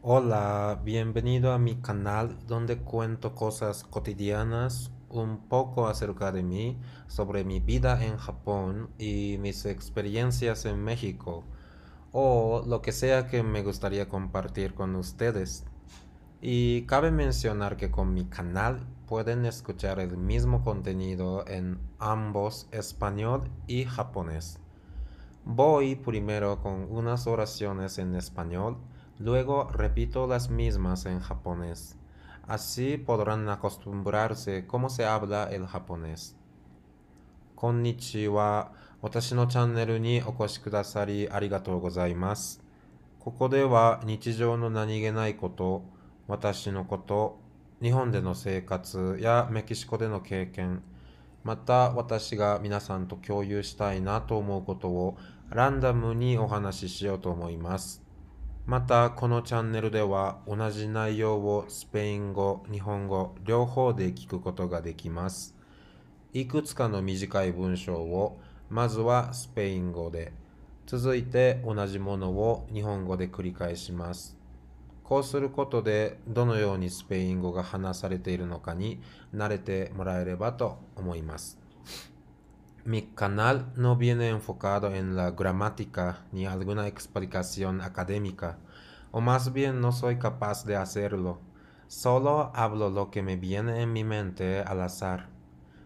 Hola, bienvenido a mi canal donde cuento cosas cotidianas, un poco acerca de mí, sobre mi vida en Japón y mis experiencias en México, o lo que sea que me gustaría compartir con ustedes. Y cabe mencionar que con mi canal pueden escuchar el mismo contenido en ambos español y japonés. Voy primero con unas oraciones en español, luego repito las mismas en japonés. Así podrán acostumbrarse cómo se habla el japonés? こんにちは。私のチャンネルにお越しくださりありがとうございます。ここでは日常の何気ないこと、私のこと、日本での生活やメキシコでの経験、また私が皆さんと共有したいなと思うことをランダムにお話ししようと思います。また、このチャンネルでは同じ内容をスペイン語、日本語、両方で聞くことができます。いくつかの短い文章を、まずはスペイン語で、続いて同じものを日本語で繰り返します。こうすることで、どのようにスペイン語が話されているのかに慣れてもらえればと思います。Mi canal no viene enfocado en la gramática ni alguna explicación académica, o más bien no soy capaz de hacerlo. Solo hablo lo que me viene en mi mente al azar,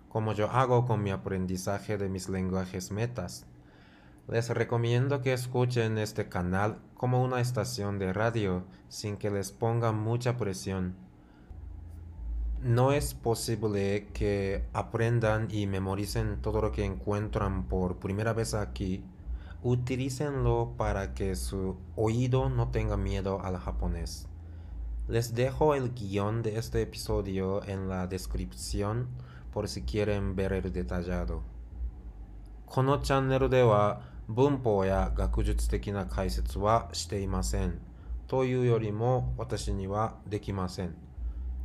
como yo hago con mi aprendizaje de mis lenguajes metas. Les recomiendo que escuchen este canal como una estación de radio sin que les ponga mucha presión. No es posible que aprendan y memoricen todo lo que encuentran por primera vez aquí. Utilícenlo para que su oído no tenga miedo al japonés. Les dejo el guión de este episodio en la descripción por si quieren ver el detallado. このチャンネルでは文法や学術的な解説はしていません。というよりも私にはできません。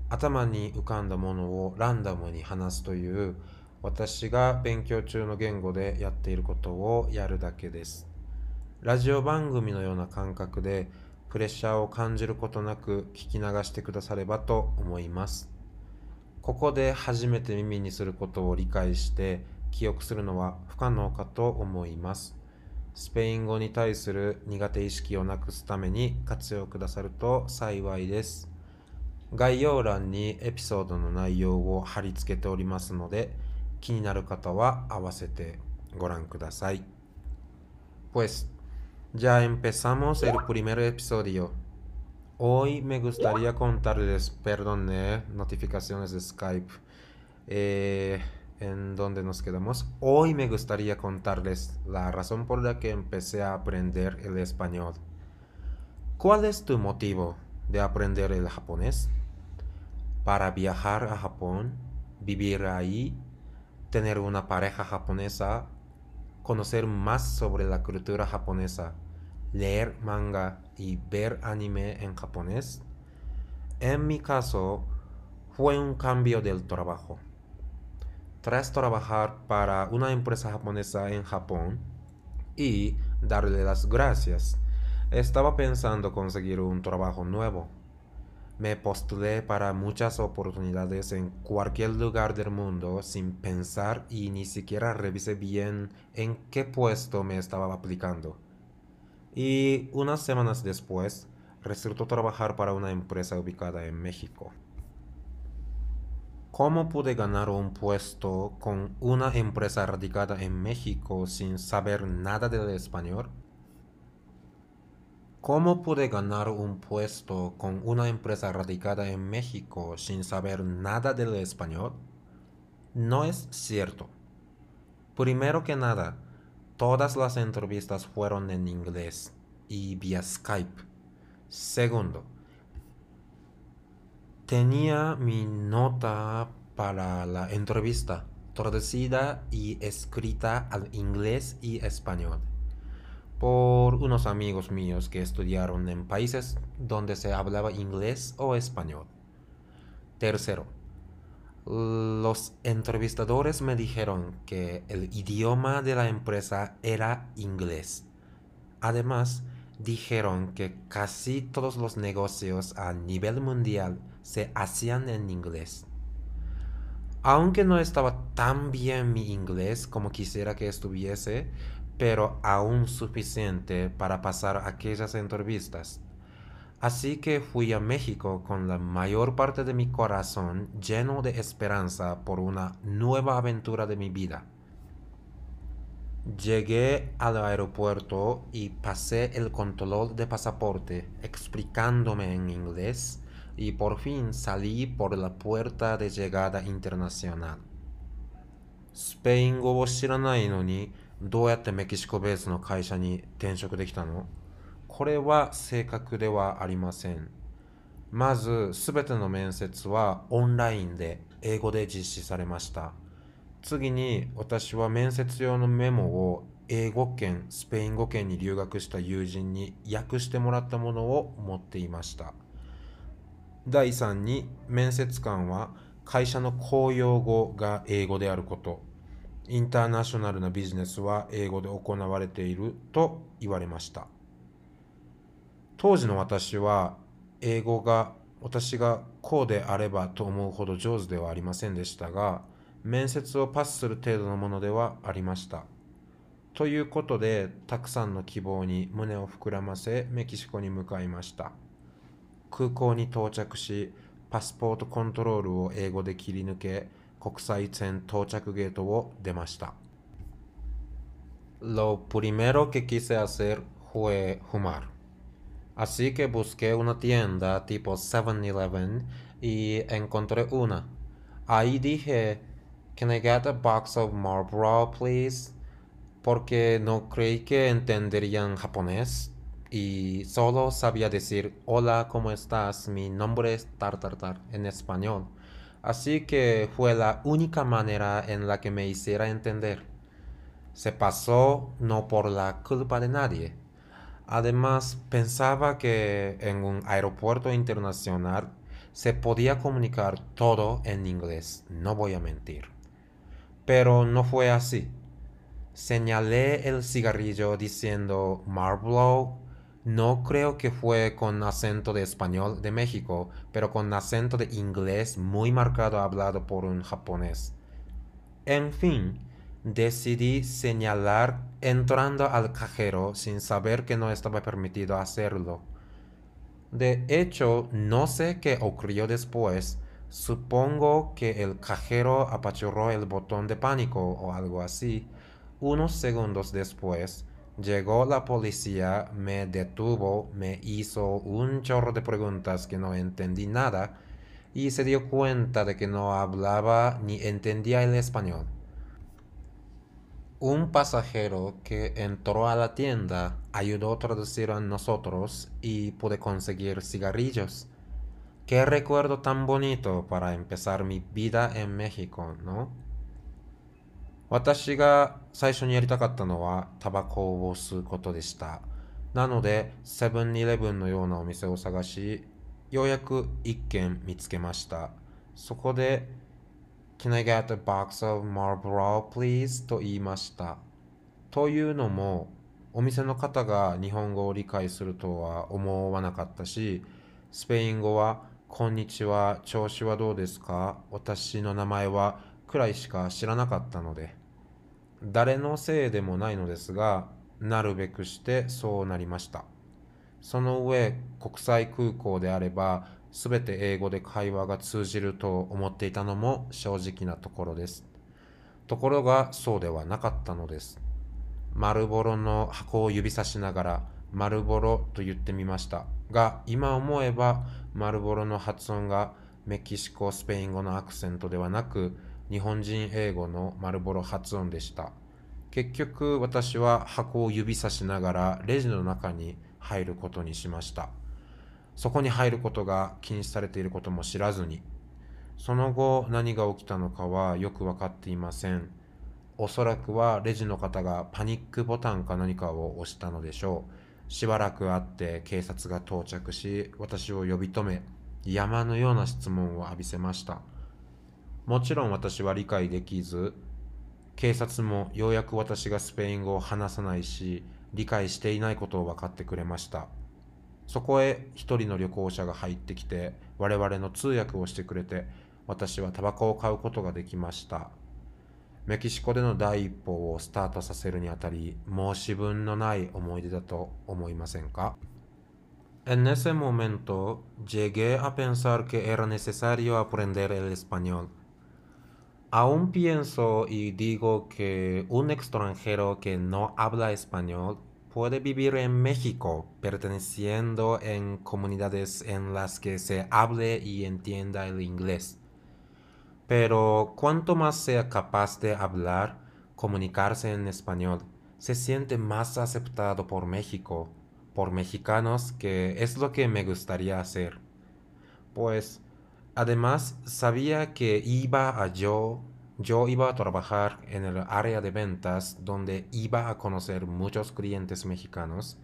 頭に浮かんだものをランダムに話すという私が勉強中の言語でやっていることをやるだけです。ラジオ番組のような感覚でプレッシャーを感じることなく聞き流してくださればと思います。ここで初めて耳にすることを理解して記憶するのは不可能かと思います。スペイン語に対する苦手意識をなくすために活用くださると幸いです。概要欄にエピソードの内容を貼り付けておりますので、気になる方は合わせてご覧ください。Pues, ya empezamos el primer episodio. Hoy me gustaría contarles, perdone, notificaciones de Skype, eh, en donde nos quedamos. Hoy me gustaría contarles la razón por la que empecé a aprender el español. ¿Cuál es tu motivo de aprender el japonés? para viajar a Japón, vivir ahí, tener una pareja japonesa, conocer más sobre la cultura japonesa, leer manga y ver anime en japonés. En mi caso, fue un cambio del trabajo. Tras trabajar para una empresa japonesa en Japón y darle las gracias, estaba pensando conseguir un trabajo nuevo me postulé para muchas oportunidades en cualquier lugar del mundo sin pensar y ni siquiera revisé bien en qué puesto me estaba aplicando. Y unas semanas después, resultó trabajar para una empresa ubicada en México. ¿Cómo pude ganar un puesto con una empresa radicada en México sin saber nada del español? ¿Cómo pude ganar un puesto con una empresa radicada en México sin saber nada del español? No es cierto. Primero que nada, todas las entrevistas fueron en inglés y vía Skype. Segundo, tenía mi nota para la entrevista traducida y escrita al inglés y español por unos amigos míos que estudiaron en países donde se hablaba inglés o español. Tercero, los entrevistadores me dijeron que el idioma de la empresa era inglés. Además, dijeron que casi todos los negocios a nivel mundial se hacían en inglés. Aunque no estaba tan bien mi inglés como quisiera que estuviese, pero aún suficiente para pasar aquellas entrevistas. Así que fui a México con la mayor parte de mi corazón lleno de esperanza por una nueva aventura de mi vida. Llegué al aeropuerto y pasé el control de pasaporte explicándome en inglés y por fin salí por la puerta de llegada internacional. スペイン語を知らないのに どうやってメキシコベースの会社に転職できたの？これは正確ではありません。まず、すべての面接はオンラインで英語で実施されました。次に私は面接用のメモを英語圏、スペイン語圏に留学した友人に訳してもらったものを持っていました。第3に面接官は会社の公用語が英語であること、インターナショナルなビジネスは英語で行われていると言われました。当時の私は英語が私がこうであればと思うほど上手ではありませんでしたが、面接をパスする程度のものではありました。ということで、たくさんの希望に胸を膨らませ、メキシコに向かいました。空港に到着し、パスポートコントロールを英語で切り抜け、国際線到着ゲートを出ました。Lo primero que quise hacer fue fumar. Así que busqué una tienda tipo 7-Eleven y encontré una. Ahí dije, Can I get a box of Marlboro, please? Porque no creí que entenderían japonés y solo sabía decir hola, ¿cómo estás? Mi nombre es Tartartar en español. Así que fue la única manera en la que me hiciera entender. Se pasó no por la culpa de nadie. Además, pensaba que en un aeropuerto internacional se podía comunicar todo en inglés, no voy a mentir. Pero no fue así. Señalé el cigarrillo diciendo Marlboro. No creo que fue con acento de español de México, pero con acento de inglés muy marcado hablado por un japonés. En fin, decidí señalar entrando al cajero sin saber que no estaba permitido hacerlo. De hecho, no sé qué ocurrió después, Supongo que el cajero apachurró el botón de pánico o algo así. Unos segundos después, llegó la policía, me detuvo, me hizo un chorro de preguntas que no entendí nada y se dio cuenta de que no hablaba ni entendía el español. Un pasajero que entró a la tienda ayudó a traducir a nosotros y pude conseguir cigarrillos. Qué recuerdo tan bonito para empezar mi vida en México, ¿no? 私が最初にやりたかったのはタバコを吸うことでした。なので、セブンイレブンのようなお店を探し、ようやく一軒見つけました。そこで、Can I get a box of Marlboro, please? と言いました。というのも、お店の方が日本語を理解するとは思わなかったし、スペイン語はこんにちは、調子はどうですか私の名前はくらいしか知らなかったので。誰のせいでもないのですが、なるべくしてそうなりました。その上、国際空港であれば、すべて英語で会話が通じると思っていたのも正直なところです。ところがそうではなかったのです。丸ボロの箱を指さしながら、丸ボロと言ってみました。が、今思えば、マルボロの発音がメキシコ・スペイン語のアクセントではなく、日本人英語のマルボロ発音でした。結局、私は箱を指さしながらレジの中に入ることにしました。そこに入ることが禁止されていることも知らずに、その後何が起きたのかはよくわかっていません。おそらくはレジの方がパニックボタンか何かを押したのでしょう。しばらく会って警察が到着し、私を呼び止め、山のような質問を浴びせました。もちろん私は理解できず、警察もようやく私がスペイン語を話さないし、理解していないことを分かってくれました。そこへ一人の旅行者が入ってきて我々の通訳をしてくれて私はタバコを買うことができました。メキシコでの第一歩をスタートさせるにあたり申し分のない思い出だと思いませんか？En ese momento llegué a pensar que era necesario aprender el español. Aún pienso y digo que un extranjero que no habla español puede vivir en México, perteneciendo en comunidades en las que se hable y entienda el inglés. Pero cuanto más sea capaz de hablar, comunicarse en español, se siente más aceptado por México, por mexicanos, que es lo que me gustaría hacer. Pues, además, sabía que iba a yo yo iba a trabajar en el área de ventas donde iba a conocer muchos clientes mexicanos.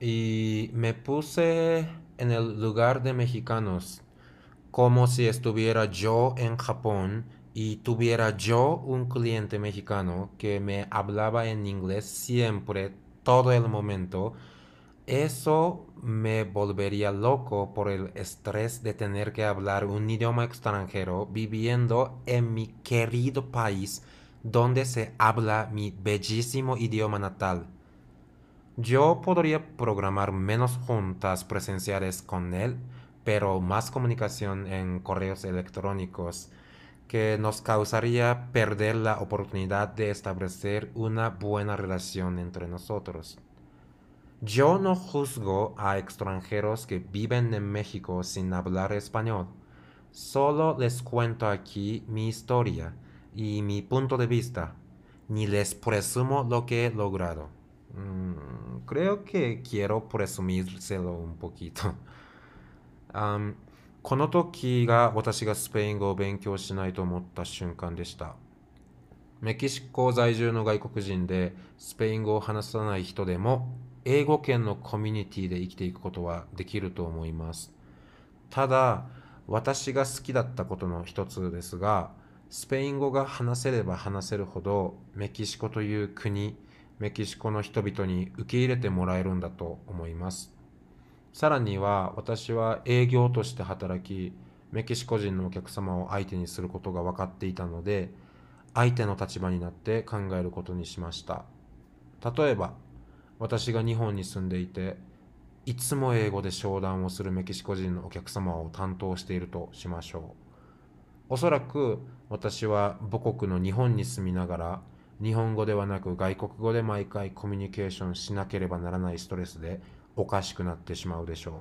Y me puse en el lugar de mexicanos como si estuviera yo en Japón y tuviera yo un cliente mexicano que me hablaba en inglés siempre, todo el momento eso me volvería loco por el estrés de tener que hablar un idioma extranjero viviendo en mi querido país donde se habla mi bellísimo idioma natal. Yo podría programar menos juntas presenciales con él, pero más comunicación en correos electrónicos, que nos causaría perder la oportunidad de establecer una buena relación entre nosotros. Yo no juzgo a extranjeros que viven en México sin hablar español. Solo les cuento aquí mi historia y mi punto de vista, ni les presumo lo que he logrado. Mm, creo que quiero presumírselo un poquito. um, この時が私がスペイン語を勉強しないと思った瞬間でした。メキシコ在住の外国人でスペイン語を話さない人でも英語圏のコミュニティで生きていくことはできると思います。ただ、私が好きだったことの一つですが、スペイン語が話せれば話せるほど、メキシコという国、メキシコの人々に受け入れてもらえるんだと思います。さらには、私は営業として働き、メキシコ人のお客様を相手にすることが分かっていたので、相手の立場になって考えることにしました。例えば、私が日本に住んでいて、いつも英語で商談をするメキシコ人のお客様を担当しているとしましょう。おそらく私は母国の日本に住みながら、日本語ではなく外国語で毎回コミュニケーションしなければならないストレスでおかしくなってしまうでしょう。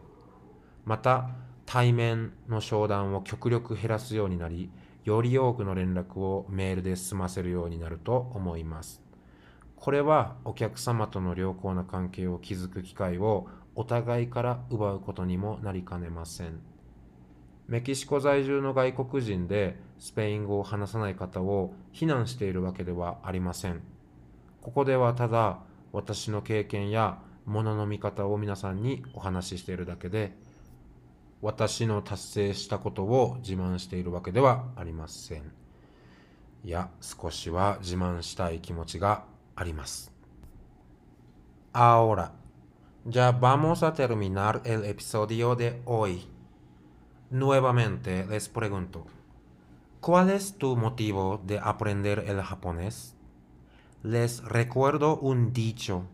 また、対面の商談を極力減らすようになり、より多くの連絡をメールで済ませるようになると思います。これはお客様との良好な関係を築く機会をお互いから奪うことにもなりかねません。メキシコ在住の外国人でスペイン語を話さない方を非難しているわけではありません。ここではただ私の経験やものの見方を皆さんにお話ししているだけで私の達成したことを自慢しているわけではありません。いや、少しは自慢したい気持ちが Ahora, ya vamos a terminar el episodio de hoy. Nuevamente les pregunto, ¿cuál es tu motivo de aprender el japonés? Les recuerdo un dicho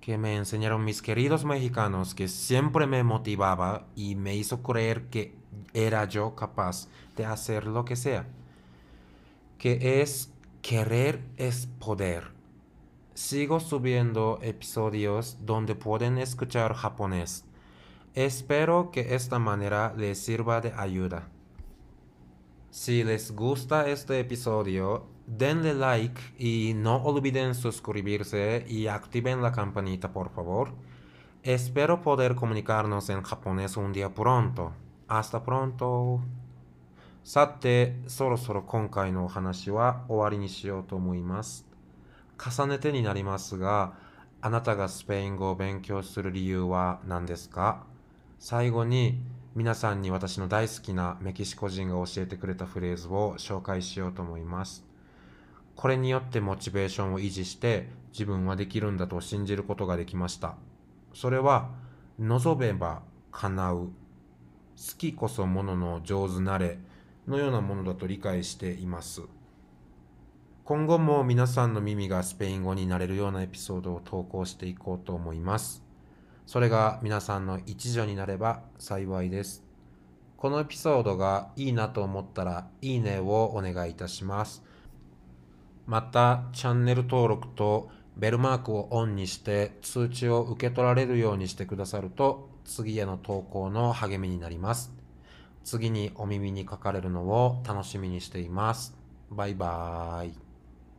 que me enseñaron mis queridos mexicanos que siempre me motivaba y me hizo creer que era yo capaz de hacer lo que sea, que es querer es poder sigo subiendo episodios donde pueden escuchar japonés. Espero que esta manera les sirva de ayuda. Si les gusta este episodio, denle like y no olviden suscribirse y activen la campanita por favor. Espero poder comunicarnos en japonés un día pronto. Hasta pronto. さて、そろそろ今回のお話は終わりにしようと思います。 重ねてになりますが、あなたがスペイン語を勉強する理由は何ですか？最後に皆さんに私の大好きなメキシコ人が教えてくれたフレーズを紹介しようと思います。これによってモチベーションを維持して自分はできるんだと信じることができました。それは望めば叶う好きこそものの上手なれのようなものだと理解しています。今後も皆さんの耳がスペイン語になれるようなエピソードを投稿していこうと思います。それが皆さんの一助になれば幸いです。このエピソードがいいなと思ったらいいねをお願いいたします。また、チャンネル登録とベルマークをオンにして通知を受け取られるようにしてくださると次への投稿の励みになります。次にお耳にかかれるのを楽しみにしています。バイバーイ。